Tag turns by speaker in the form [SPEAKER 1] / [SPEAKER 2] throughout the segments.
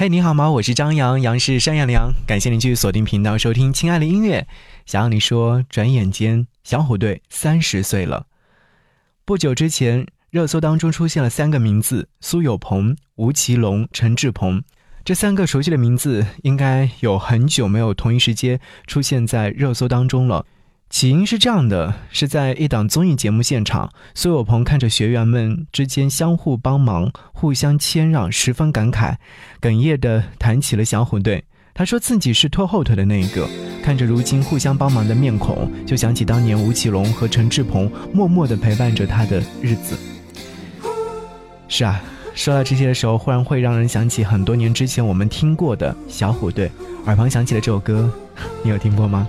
[SPEAKER 1] 嘿，你好吗？我是张扬，杨是山羊的羊。感谢您继续锁定频道收听《亲爱的音乐》。想要你说，转眼间小虎队三十岁了。不久之前，热搜当中出现了三个名字：苏有朋、吴奇隆、陈志朋。这三个熟悉的名字，应该有很久没有同一时间出现在热搜当中了。起因是这样的：是在一档综艺节目现场，苏有朋看着学员们之间相互帮忙、互相谦让，十分感慨，哽咽地谈起了小虎队。他说自己是拖后腿的那一个，看着如今互相帮忙的面孔，就想起当年吴奇隆和陈志朋默默地陪伴着他的日子。是啊，说到这些的时候，忽然会让人想起很多年之前我们听过的小虎队，耳旁响起的这首歌，你有听过吗？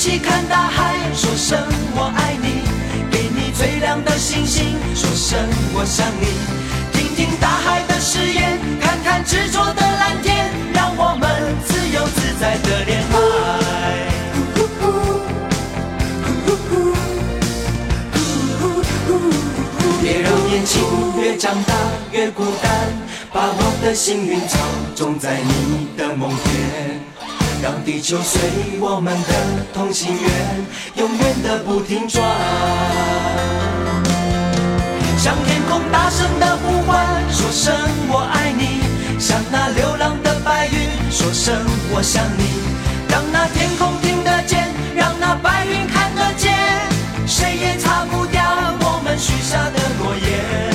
[SPEAKER 2] 一起看大海，说声我爱你，给你最亮的星星；说声我想你，听听大海的誓言，看看执着的蓝天，让我们自由自在的恋爱。别让年轻越长大越孤单，把我的幸运草种在你的梦田，让地球随我们的同心圆，永远的不停转。向天空大声的呼唤，说声我爱你；向那流浪的白云说声我想你。让那天空听得见，让那白云看得见，谁也擦不掉我们许下的诺言。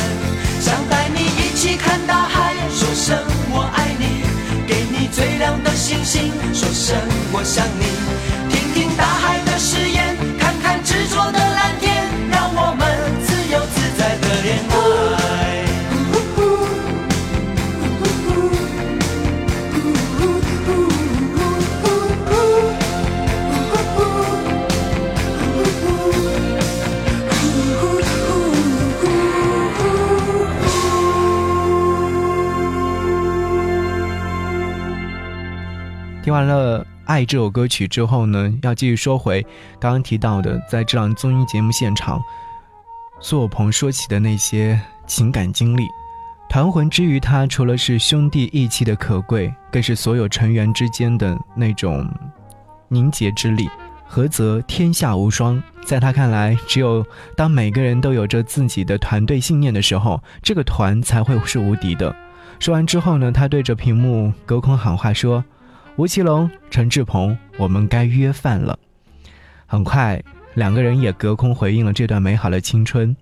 [SPEAKER 2] 想带你一起看大海，说声我爱你；给你最亮的星星，说声我想你。
[SPEAKER 1] 完了爱》这首歌曲之后呢，要继续说回刚刚提到的，在这档综艺节目现场，苏有朋说起的那些情感经历。团魂之于他，除了是兄弟义气的可贵，更是所有成员之间的那种凝结之力。合则天下无双。在他看来，只有当每个人都有着自己的团队信念的时候，这个团才会是无敌的。说完之后呢，他对着屏幕隔空喊话说：“吴奇隆、陈志朋，我们该约饭了。”很快，两个人也隔空回应了这段美好的青春。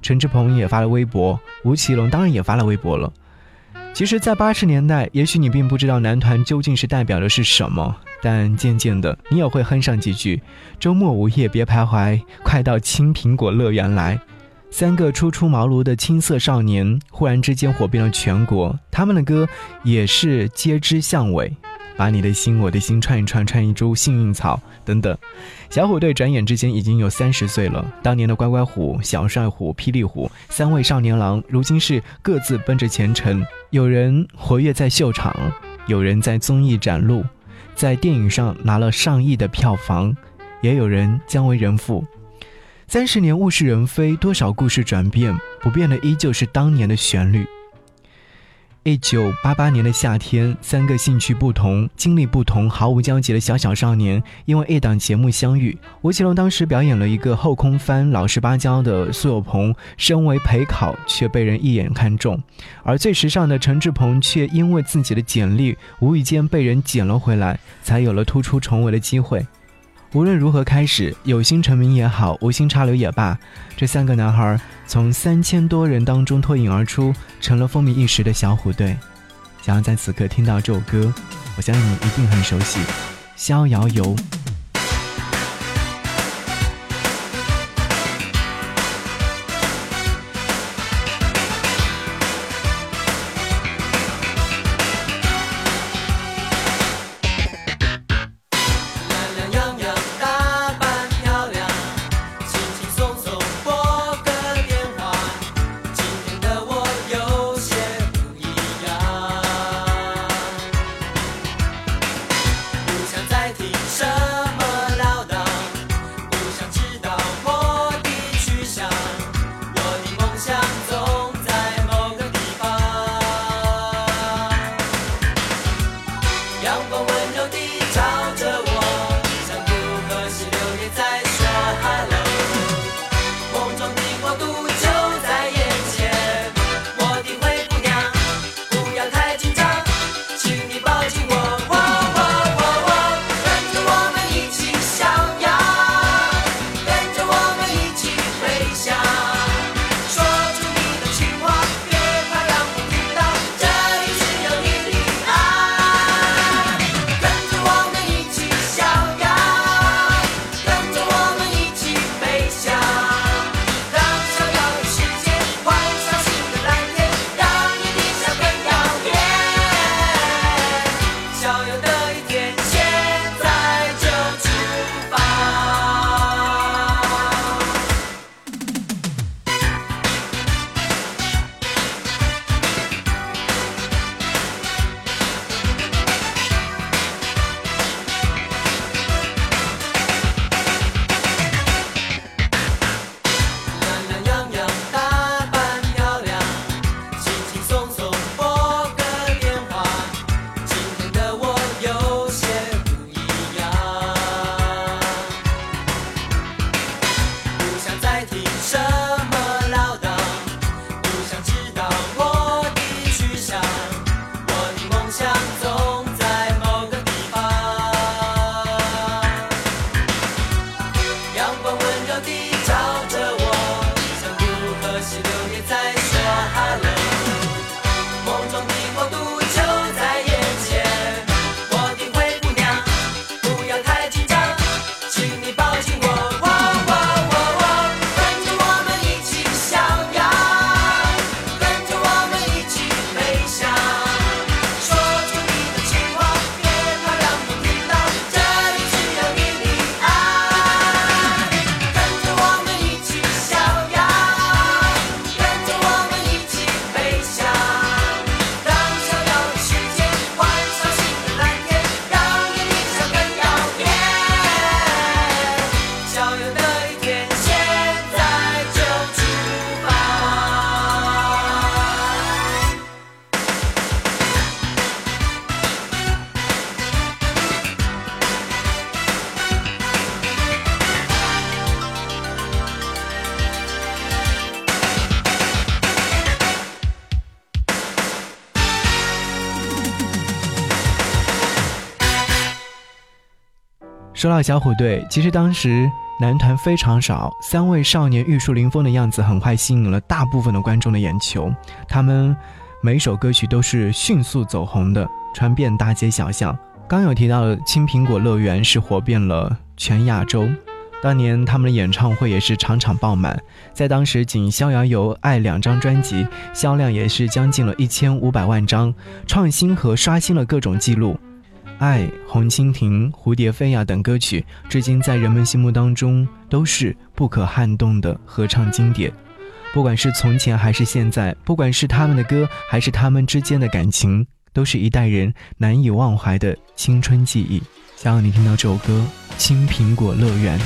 [SPEAKER 1] 陈志朋也发了微博，吴奇隆当然也发了微博了。其实，在八十年代，也许你并不知道男团究竟是代表的是什么，但渐渐的，你也会哼上几句：“周末午夜别徘徊，快到青苹果乐园来。”三个初出茅庐的青涩少年，忽然之间火遍了全国，他们的歌也是接枝向尾。把你的心，我的心串一串，串一株幸运草，等等。小虎队转眼之间已经有三十岁了。当年的乖乖虎、小帅虎、霹雳虎三位少年郎，如今是各自奔着前程。有人活跃在秀场，有人在综艺展露，在电影上拿了上亿的票房，也有人将为人父。三十年物是人非，多少故事转变，不变的依旧是当年的旋律。一九八八年的夏天，三个兴趣不同、经历不同、毫无交集的小小少年，因为一档节目相遇。吴奇隆当时表演了一个后空翻，老实巴交的苏有朋，身为陪考却被人一眼看中；而最时尚的陈志朋，却因为自己的简历无意间被人捡了回来，才有了突出重围的机会。无论如何开始，有心成名也好，无心插柳也罢，这三个男孩从三千多人当中脱颖而出，成了风靡一时的小虎队。想要在此刻听到这首歌，我相信你一定很熟悉，《逍遥游》。
[SPEAKER 2] 说到小虎队，其实当时男团非常少，三位少年玉树临风的样子很快吸引了大部分的观众的眼球。他们每首歌曲都是迅速走红的，传遍大街小巷。刚有提到的青苹果乐园是火遍了全亚洲，当年他们的演唱会也是场场爆满。在当时，仅《逍遥游》《爱》两张专辑销量也是将近了一千五百万张，创新和刷新了各种记录。爱、红蜻蜓、蝴蝶飞呀等歌曲，至今在人们心目当中都是不可撼动的合唱经典。不管是从前还是现在，不管是他们的歌还是他们之间的感情，都是一代人难以忘怀的青春记忆。想要你听到这首歌《青苹果乐园》。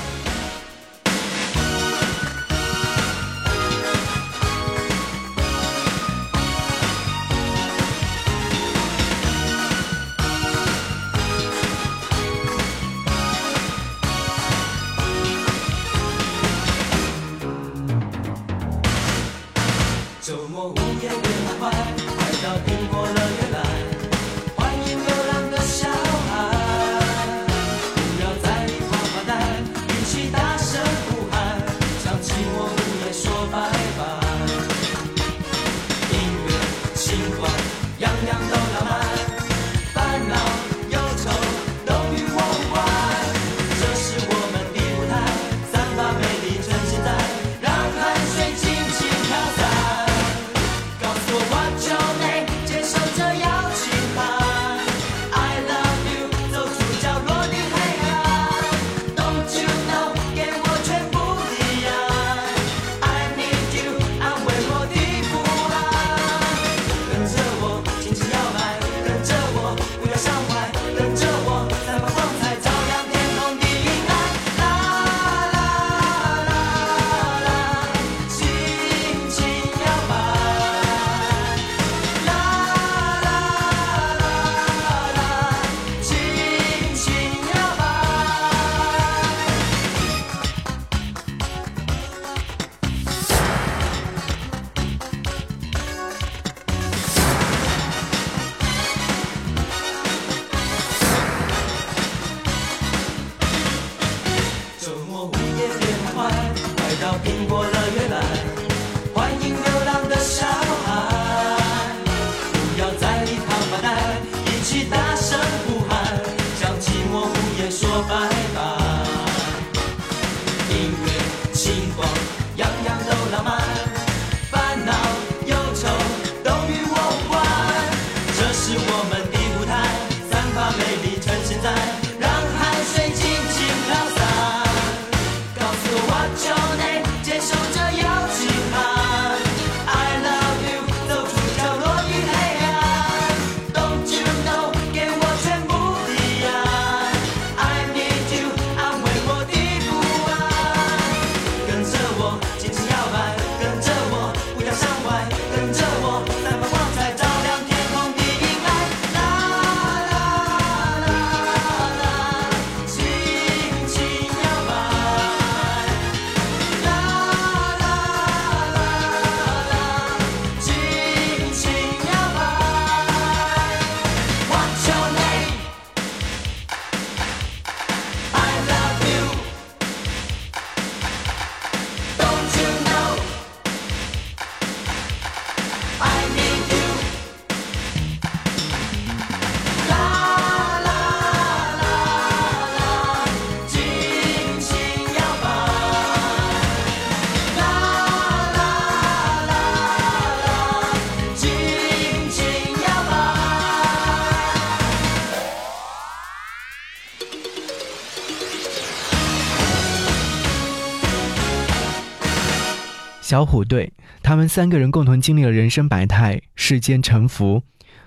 [SPEAKER 2] 小虎队，他们三个人共同经历了人生百态、世间沉浮，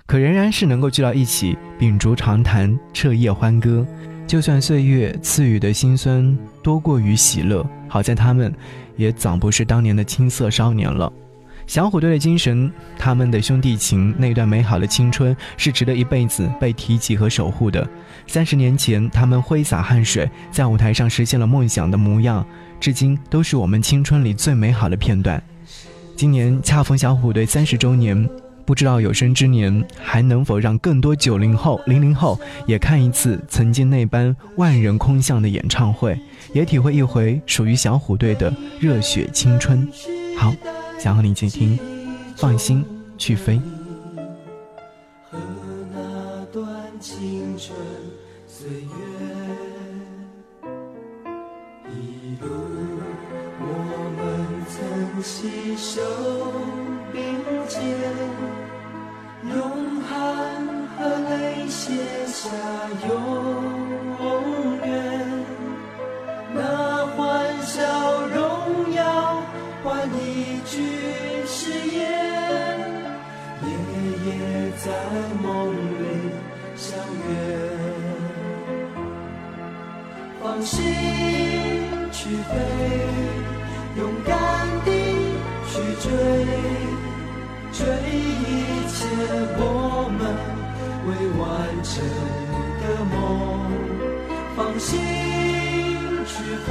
[SPEAKER 2] 可仍然是能够聚到一起，秉烛长谈、彻夜欢歌。就算岁月赐予的辛酸多过于喜乐，好在他们也早不是当年的青涩少年了。小虎队的精神，他们的兄弟情，那段美好的青春是值得一辈子被提及和守护的。三十年前，他们挥洒汗水，在舞台上实现了梦想的模样。至今都是我们青春里最美好的片段。今年恰逢小虎队三十周年，
[SPEAKER 1] 不知道有生之年还能否让更多九零后、零零后也看一次曾经那般万人空巷的演唱会，也体会一回属于小虎队的热血青春。好，想和你一起听，放心去飞。
[SPEAKER 2] 和那段青春岁月，携手并肩。用汗和泪写下永追。追一切我们未完成的梦，放心去飞，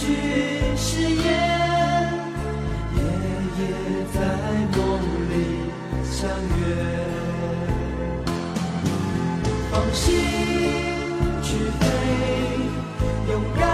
[SPEAKER 2] 句誓言夜夜在梦里相约。放心去飞勇敢